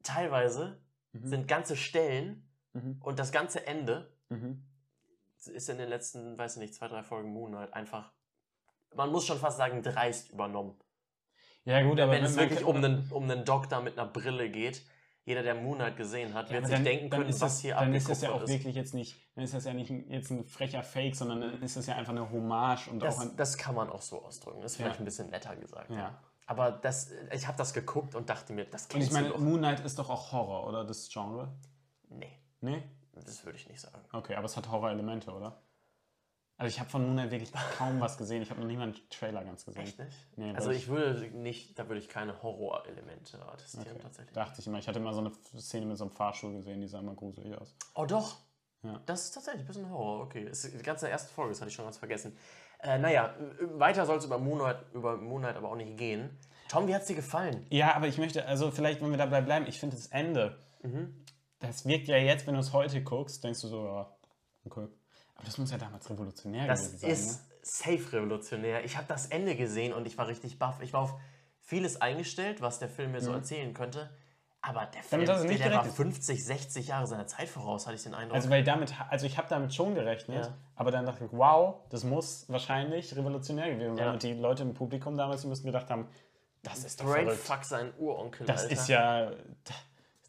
teilweise Mhm. sind ganze Stellen Mhm. und das ganze Ende Mhm. ist in den letzten, weiß ich nicht, zwei, drei Folgen Moon Knight einfach, man muss schon fast sagen, dreist übernommen. Ja, gut, aber Wenn es man wirklich um einen, um einen Doktor mit einer Brille geht, jeder, der Moon Knight gesehen hat, Ja, wird sich dann, denken dann können, ist was das, hier Dann ist abgeguckt das ja auch ist. wirklich jetzt nicht, dann ist das ja nicht ein- jetzt ein frecher Fake, sondern dann ist das ja einfach eine Hommage und auch Das, ein. das kann man auch so ausdrücken. Das ist vielleicht Ja. ein bisschen netter gesagt. Ja. Aber das, ich habe das geguckt und dachte mir, das Und kennst ich meine, du doch. Moon Knight ist doch auch Horror, oder? Das Genre? Nee, Nee? das würde ich nicht sagen. Okay, aber es hat Horror-Elemente, oder? Also ich habe von Moon Knight wirklich kaum was gesehen. Ich habe noch nie mal einen Trailer ganz gesehen. Echt nicht? Nee, also ich würde nicht, da würde ich keine Horrorelemente attestieren Okay. tatsächlich. Dachte ich immer. Ich hatte mal so eine Szene mit so einem Fahrstuhl gesehen, die sah immer gruselig aus. Oh doch. Ja. Das ist tatsächlich ein bisschen Horror. Okay, das ist die ganze erste Folge, das hatte ich schon ganz vergessen. Äh, naja, äh, weiter soll es über Moonlight, über Moonlight aber auch nicht gehen. Tom, wie hat es dir gefallen? Ja, aber ich möchte, also vielleicht, wenn wir dabei bleiben, ich finde das Ende, Mhm. das wirkt ja jetzt, wenn du es heute guckst, denkst du so, ja, okay. Das muss ja damals revolutionär Das gewesen sein. ist ne? safe revolutionär. Ich habe das Ende gesehen und ich war richtig baff. Ich war auf vieles eingestellt, was der Film mir so Mhm. erzählen könnte. Aber der Film, du der, war gerechnet. 50, 60 Jahre seiner Zeit voraus, hatte ich den Eindruck. Also, weil damit, also ich habe damit schon gerechnet, Ja. aber dann dachte ich, wow, das muss wahrscheinlich revolutionär gewesen sein. Ja. Und die Leute im Publikum damals, die müssen gedacht haben, das ist doch Brain verrückt. fuck sein Uronkel, Das Alter. ist ja,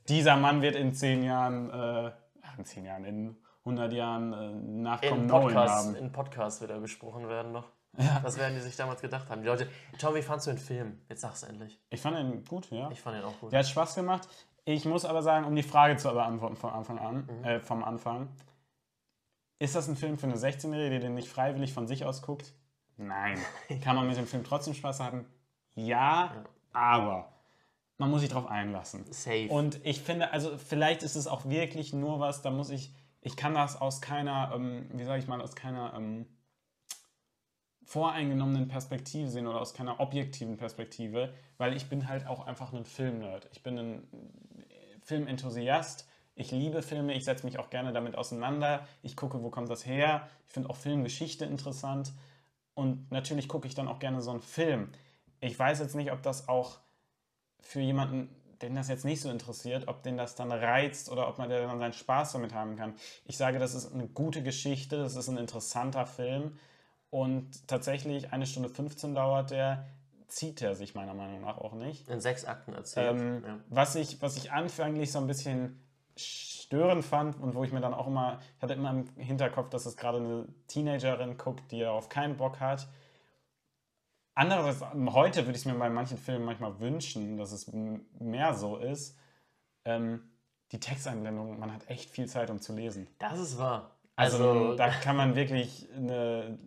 dieser Mann wird in zehn Jahren, äh, in zehn Jahren, in 100 Jahren äh, Nachkommen Nolan Podcast, haben. in Podcast wird er besprochen werden noch. Ja. Das werden die sich damals gedacht haben. Die Leute, Tom, wie fandst du den Film? Jetzt sag's endlich. Ich fand ihn gut, ja. Ich fand ihn auch gut. Der hat Spaß gemacht. Ich muss aber sagen, um die Frage zu beantworten vom Anfang an, Mhm. äh, vom Anfang, ist das ein Film für eine 16-Jährige, die den nicht freiwillig von sich aus guckt? Nein. Kann man mit dem Film trotzdem Spaß haben? Ja, aber man muss sich darauf einlassen. Safe. Und ich finde, also vielleicht ist es auch wirklich nur was, da muss ich, ich kann das aus keiner, ähm, wie sage ich mal, aus keiner ähm, voreingenommenen Perspektive sehen oder aus keiner objektiven Perspektive, weil ich bin halt auch einfach ein Filmnerd. Ich bin ein Filmenthusiast. Ich liebe Filme, ich setze mich auch gerne damit auseinander. Ich gucke, wo kommt das her. Ich finde auch Filmgeschichte interessant. Und natürlich gucke ich dann auch gerne so einen Film. Ich weiß jetzt nicht, ob das auch für jemanden, den das jetzt nicht so interessiert, ob den das dann reizt oder ob man der dann seinen Spaß damit haben kann. Ich sage, das ist eine gute Geschichte, das ist ein interessanter Film und tatsächlich eine Stunde 15 dauert der, zieht er sich meiner Meinung nach auch nicht. in sechs Akten erzählt. Ähm, ja. was, ich, was ich anfänglich so ein bisschen störend fand und wo ich mir dann auch immer, ich hatte immer im Hinterkopf, dass es gerade eine Teenagerin guckt, die darauf keinen Bock hat. Andererseits, heute würde ich es mir bei manchen Filmen manchmal wünschen, dass es mehr so ist. Ähm, die Texteinblendung, man hat echt viel Zeit, um zu lesen. Das ist wahr. Also, Also, da kann man wirklich eine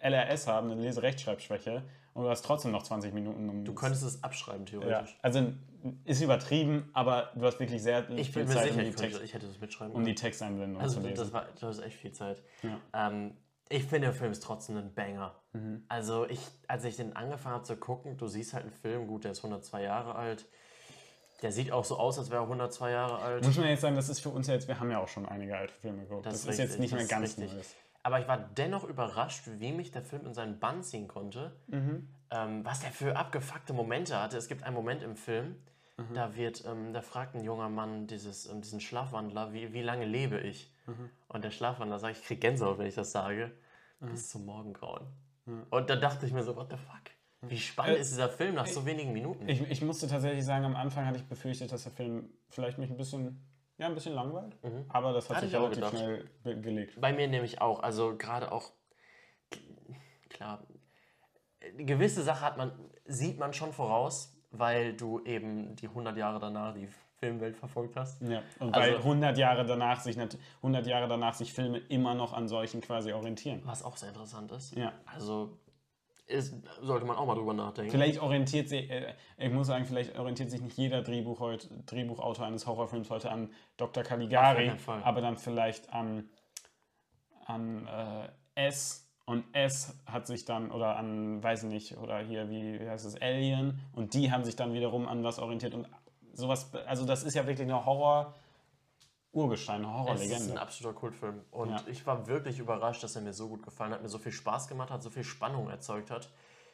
LRS haben, eine Leserechtschreibschwäche, und du hast trotzdem noch 20 Minuten, um du könntest es abschreiben, ja, theoretisch. also ist übertrieben, aber du hast wirklich sehr Ich viel bin mir Zeit, sicher, um die, ich, könnte, Text, ich hätte das mitschreiben um die. Texteinblendung Also, zu lesen. das war das ist echt viel Zeit. Ja. Ähm, Ich finde, der Film ist trotzdem ein Banger. Also, ich, als ich den angefangen habe zu gucken, du siehst halt einen Film, gut, der ist 102 Jahre alt. Der sieht auch so aus, als wäre er 102 Jahre alt. Muss man jetzt sagen, das ist für uns jetzt, wir haben ja auch schon einige alte Filme geguckt. Das Das, ist ist jetzt richtig, nicht mehr ganz richtig. Neues. Aber ich war dennoch überrascht, wie mich der Film in seinen Bann ziehen konnte. Mhm. Ähm, was der für abgefuckte Momente hatte. Es gibt einen Moment im Film, Mhm. da wird, ähm, da fragt ein junger Mann dieses, ähm, diesen Schlafwandler, wie, wie lange lebe ich? Mhm. Und der Schlafwandler sagt, ich krieg Gänsehaut, wenn ich das sage, Mhm. bis zum Morgengrauen. Und da dachte ich mir so, what the fuck? Wie spannend Äh, ist dieser Film nach so wenigen Minuten? Ich, ich musste tatsächlich sagen, am Anfang hatte ich befürchtet, dass der Film vielleicht mich ein bisschen, ja, ein bisschen langweilt. Aber das hat Hatte sich ich auch relativ gedacht. schnell gelegt. Bei mir nämlich auch. Also gerade auch, klar, eine gewisse Sache hat man, sieht man schon voraus, weil du eben die 100 Jahre danach die Filmwelt verfolgt hast. Ja, und Also- weil 100 Jahre danach sich nat- 100 Jahre danach sich Filme immer noch an solchen quasi orientieren. Was auch sehr interessant ist. Ja. Also ist, sollte man auch mal drüber nachdenken. Vielleicht orientiert sich, äh, ich muss sagen, vielleicht orientiert sich nicht jeder Drehbuch heut, Drehbuchautor eines Horrorfilms heute an Dr. Caligari, aber dann vielleicht an, an äh, S und S hat sich dann, oder an, weiß ich nicht, oder hier, wie, wie heißt es, Alien und die haben sich dann wiederum an was orientiert und sowas, also das ist ja wirklich eine Horror- Urgestein, eine Es ist Horrorlegende. ein absoluter Kultfilm. Und Ja. ich war wirklich überrascht, dass er mir so gut gefallen hat, mir so viel Spaß gemacht hat, so viel Spannung erzeugt hat.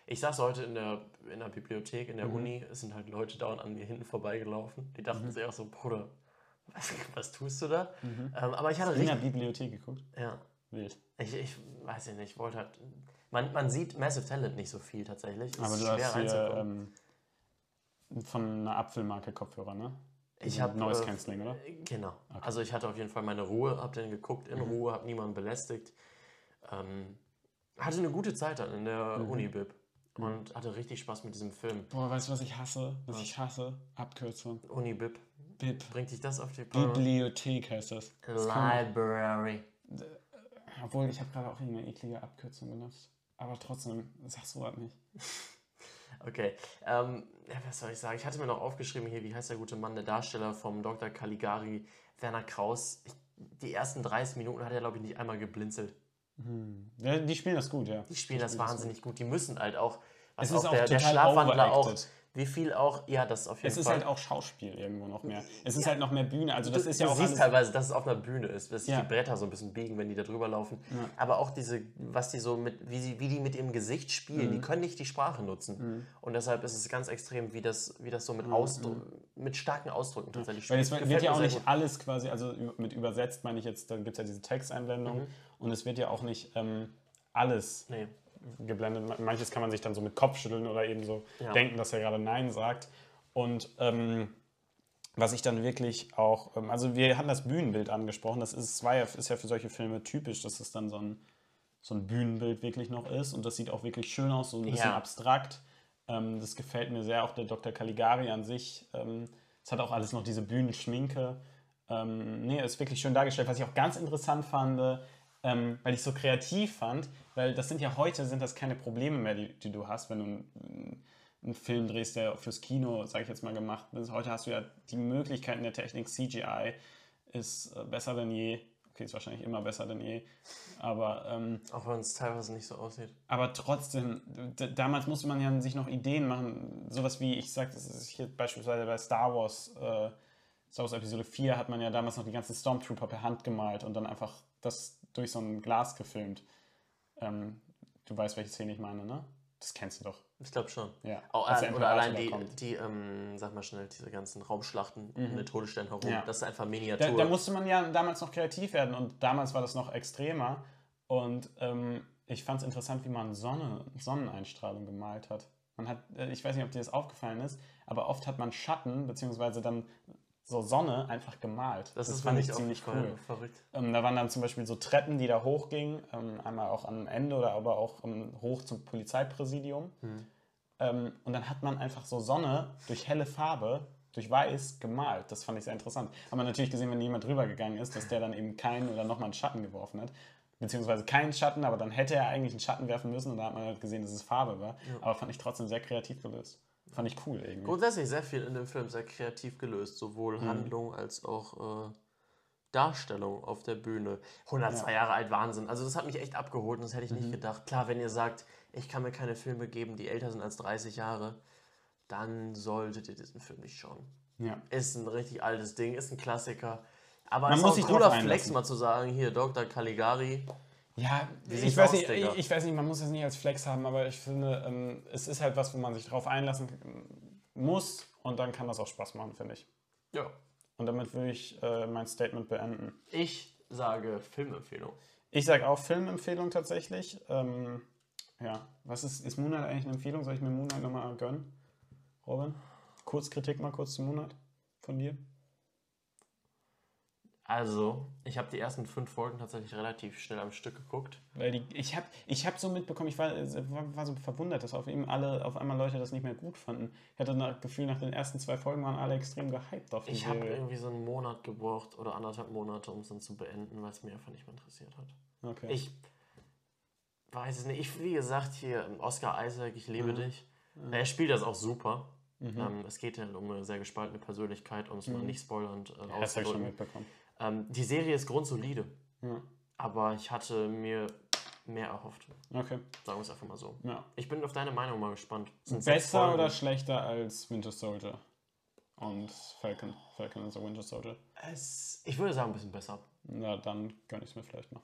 Ich saß heute in der, in der Bibliothek, in der Mhm. Uni, es sind halt Leute dauernd an mir hinten vorbeigelaufen. Die Mhm. dachten sich auch so, Bruder, was, was tust du da? Ähm, aber ich hatte In der richtig. Bibliothek geguckt. Ja, Wild. ich, ich weiß ja nicht, ich wollte halt. Man, man sieht Massive Talent nicht so viel tatsächlich. Es Aber ist du schwer hast hier ähm, von einer Apfelmarke Kopfhörer, ne? Ich habe Noise äh, Cancelling, oder? Genau. Also ich hatte auf jeden Fall meine Ruhe, habe den geguckt Mhm. in Ruhe, habe niemanden belästigt. Ähm, hatte eine gute Zeit dann in der Mhm. Uni-Bib und hatte richtig Spaß mit diesem Film. Boah, weißt du, was ich hasse? Was ich hasse? Abkürzung. Uni-Bib. Bib. Bringt dich das auf die Palme? Bibliothek heißt das. das Library. Obwohl, ich habe gerade auch irgendeine eklige Abkürzung benutzt. Aber trotzdem, sagst du was nicht. Okay. Ähm, ja, was soll ich sagen? Ich hatte mir noch aufgeschrieben hier, wie heißt der gute Mann, der Darsteller vom Dr. Caligari, Werner Kraus. Ich, die ersten 30 Minuten hat er, glaube ich, nicht einmal geblinzelt. Ja, die spielen das gut, ja. Die spielen das wahnsinnig gut. Die müssen halt auch, was Es ist auch der, der Schlafwandler auch. Wie viel auch, ja, das auf jeden Es ist Fall. halt auch Schauspiel irgendwo noch mehr. Es ist halt noch mehr Bühne. Also das du, ist ja du auch siehst teilweise, dass es auf einer Bühne ist, dass Ja. die Bretter so ein bisschen biegen, wenn die da drüber laufen. Aber auch diese, was die so mit, wie, sie, wie die mit ihrem Gesicht spielen, Mhm. die können nicht die Sprache nutzen. Und deshalb ist es ganz extrem, wie das, wie das so Mhm. mit, Ausdru mit starken Ausdrücken tatsächlich Weil es spielt. wird ja auch nicht gut. alles quasi, also mit übersetzt meine ich jetzt, dann gibt es ja diese Texteinblendung Mhm. und es wird ja auch nicht ähm, alles Nee. Geblendet. Ma- Manches kann man sich dann so mit Kopf schütteln oder eben so Ja. denken, dass er gerade Nein sagt. Und ähm, was ich dann wirklich auch, ähm, also wir hatten das Bühnenbild angesprochen, das ist, war ja, ist ja für solche Filme typisch, dass es dann so ein, so ein Bühnenbild wirklich noch ist und das sieht auch wirklich schön aus, so ein bisschen Ja. abstrakt. Ähm, das gefällt mir sehr, auch der Dr. Caligari an sich. Ähm, es hat auch alles noch diese Bühnenschminke. Ähm, nee, ist wirklich schön dargestellt. Was ich auch ganz interessant fand, ähm, weil ich so kreativ fand, weil das sind ja heute sind das keine Probleme mehr, die, die du hast, wenn du einen, einen Film drehst, der fürs Kino, sage ich jetzt mal, gemacht ist. Heute hast du ja die Möglichkeiten der Technik, CGI ist äh, besser denn je. Okay, ist wahrscheinlich immer besser denn je. Aber, ähm, Auch wenn es teilweise nicht so aussieht. aber trotzdem, damals musste man ja sich noch Ideen machen. Sowas wie, ich sag, das ist hier beispielsweise bei Star Wars, äh, Star Wars Episode 4 hat man ja damals noch die ganzen Stormtrooper per Hand gemalt und dann einfach das durch so ein Glas gefilmt. Ähm, du weißt, welche Szene ich meine, ne? Das kennst du doch. Ich glaube schon. Ja. Auch, Als der äh, oder allein da die, die ähm, sag mal schnell, diese ganzen Raumschlachten um den Todesstern herum, Ja. das ist einfach Da, Miniatur. da musste man ja damals noch kreativ werden und damals war das noch extremer. Und ähm, ich fand es interessant, wie man Sonne, Sonneneinstrahlung gemalt hat. Man hat, äh, ich weiß nicht, ob dir das aufgefallen ist, aber oft hat man Schatten beziehungsweise dann so Sonne einfach gemalt. das, ist fand ich ziemlich cool. Verrückt. Ähm, da waren dann zum Beispiel so Treppen, die da hochgingen, ähm, einmal auch am Ende oder aber auch ähm, hoch zum Polizeipräsidium. Hm. Ähm, und dann hat man einfach so Sonne durch helle Farbe, durch Weiß gemalt. Das fand ich sehr interessant. Haben wir natürlich gesehen, wenn jemand drüber gegangen ist, dass der dann eben keinen oder nochmal einen Schatten geworfen hat. Beziehungsweise keinen Schatten, aber dann hätte er eigentlich einen Schatten werfen müssen und da hat man halt gesehen, dass es Farbe war. Aber fand ich trotzdem sehr kreativ gelöst. Fand ich cool irgendwie. Grundsätzlich sehr viel in dem Film sehr kreativ gelöst, sowohl Mhm. Handlung als auch äh, Darstellung auf der Bühne. 102 Jahre alt, Wahnsinn. Also das hat mich echt abgeholt und das hätte ich Mhm. nicht gedacht. Klar, wenn ihr sagt, ich kann mir keine Filme geben, die älter sind als 30 Jahre, dann solltet ihr diesen Film nicht schauen. Ja. Ist ein richtig altes Ding, ist ein Klassiker. Aber Man ist muss auch sich ein cooler Flex, mal zu sagen, hier, Dr. Caligari. Ja, ich weiß, aus, nicht, Digga? ich, ich weiß nicht, man muss das nicht als Flex haben, aber ich finde, ähm, es ist halt was, wo man sich drauf einlassen muss und dann kann das auch Spaß machen, finde ich. Ja. Und damit würde ich äh, mein Statement beenden. Ich sage Filmempfehlung. Ich sage auch Filmempfehlung tatsächlich. Ähm, ja, was ist, ist Moonlight eigentlich eine Empfehlung? Soll ich mir Moonlight nochmal gönnen? Robin? Kurz Kritik mal kurz zu Moonlight von dir. Also, ich habe die ersten fünf Folgen tatsächlich relativ schnell am Stück geguckt. Weil die, ich habe ich hab so mitbekommen, ich war, war, war so verwundert, dass auf, eben alle, auf einmal Leute das nicht mehr gut fanden. Ich hatte das Gefühl, nach den ersten zwei Folgen waren alle extrem gehypt auf die Ich habe irgendwie so einen Monat gebraucht oder anderthalb Monate, um es dann zu beenden, weil es mir einfach nicht mehr interessiert hat. Okay. Ich weiß es nicht. Ich, wie gesagt, hier Oscar Isaac, ich liebe Mhm. dich. Er spielt das auch super. Mhm. Ähm, es geht ja um eine sehr gespaltene Persönlichkeit, um es mal Mhm. nicht spoilernd äh, das habe ich schon auszudrücken. mitbekommen. Ähm, die Serie ist grundsolide, Ja. aber ich hatte mir mehr erhofft. Okay. Sagen wir es einfach mal so. Ja. Ich bin auf deine Meinung mal gespannt. Besser oder schlechter als Winter Soldier und Falcon? Falcon and the Winter Soldier. Es, ich würde sagen, ein bisschen besser. Na, dann gönne ich es mir vielleicht noch.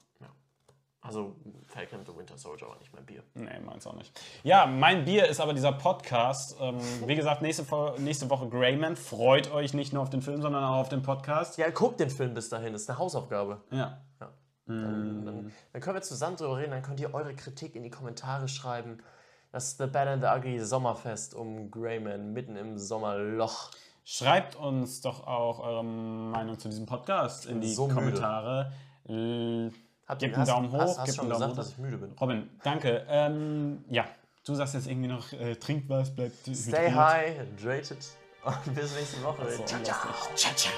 Also Falcon the Winter Soldier war nicht mein Bier. Nee, meins auch nicht. Ja, mein Bier ist aber dieser Podcast. Ähm, wie gesagt, nächste, nächste Woche Greyman. Freut euch nicht nur auf den Film, sondern auch auf den Podcast. Ja, guckt den Film bis dahin, das ist eine Hausaufgabe. Ja. Ja. Dann, dann, dann können wir zusammen drüber reden, dann könnt ihr eure Kritik in die Kommentare schreiben. Das The Bad and the Ugly Sommerfest um Greyman mitten im Sommerloch. Schreibt uns doch auch eure Meinung zu diesem Podcast in die so müde. Kommentare. L- Habt Gebt einen Daumen hoch, Hast, hast gebt schon einen Daumen gesagt, runter. dass ich müde bin. Robin, danke. Ähm, ja, du sagst jetzt irgendwie noch, äh, trinkt was, bleibt Stay high, hydrated und bis nächste Woche. So, Ciao, ciao. Ciao, ciao.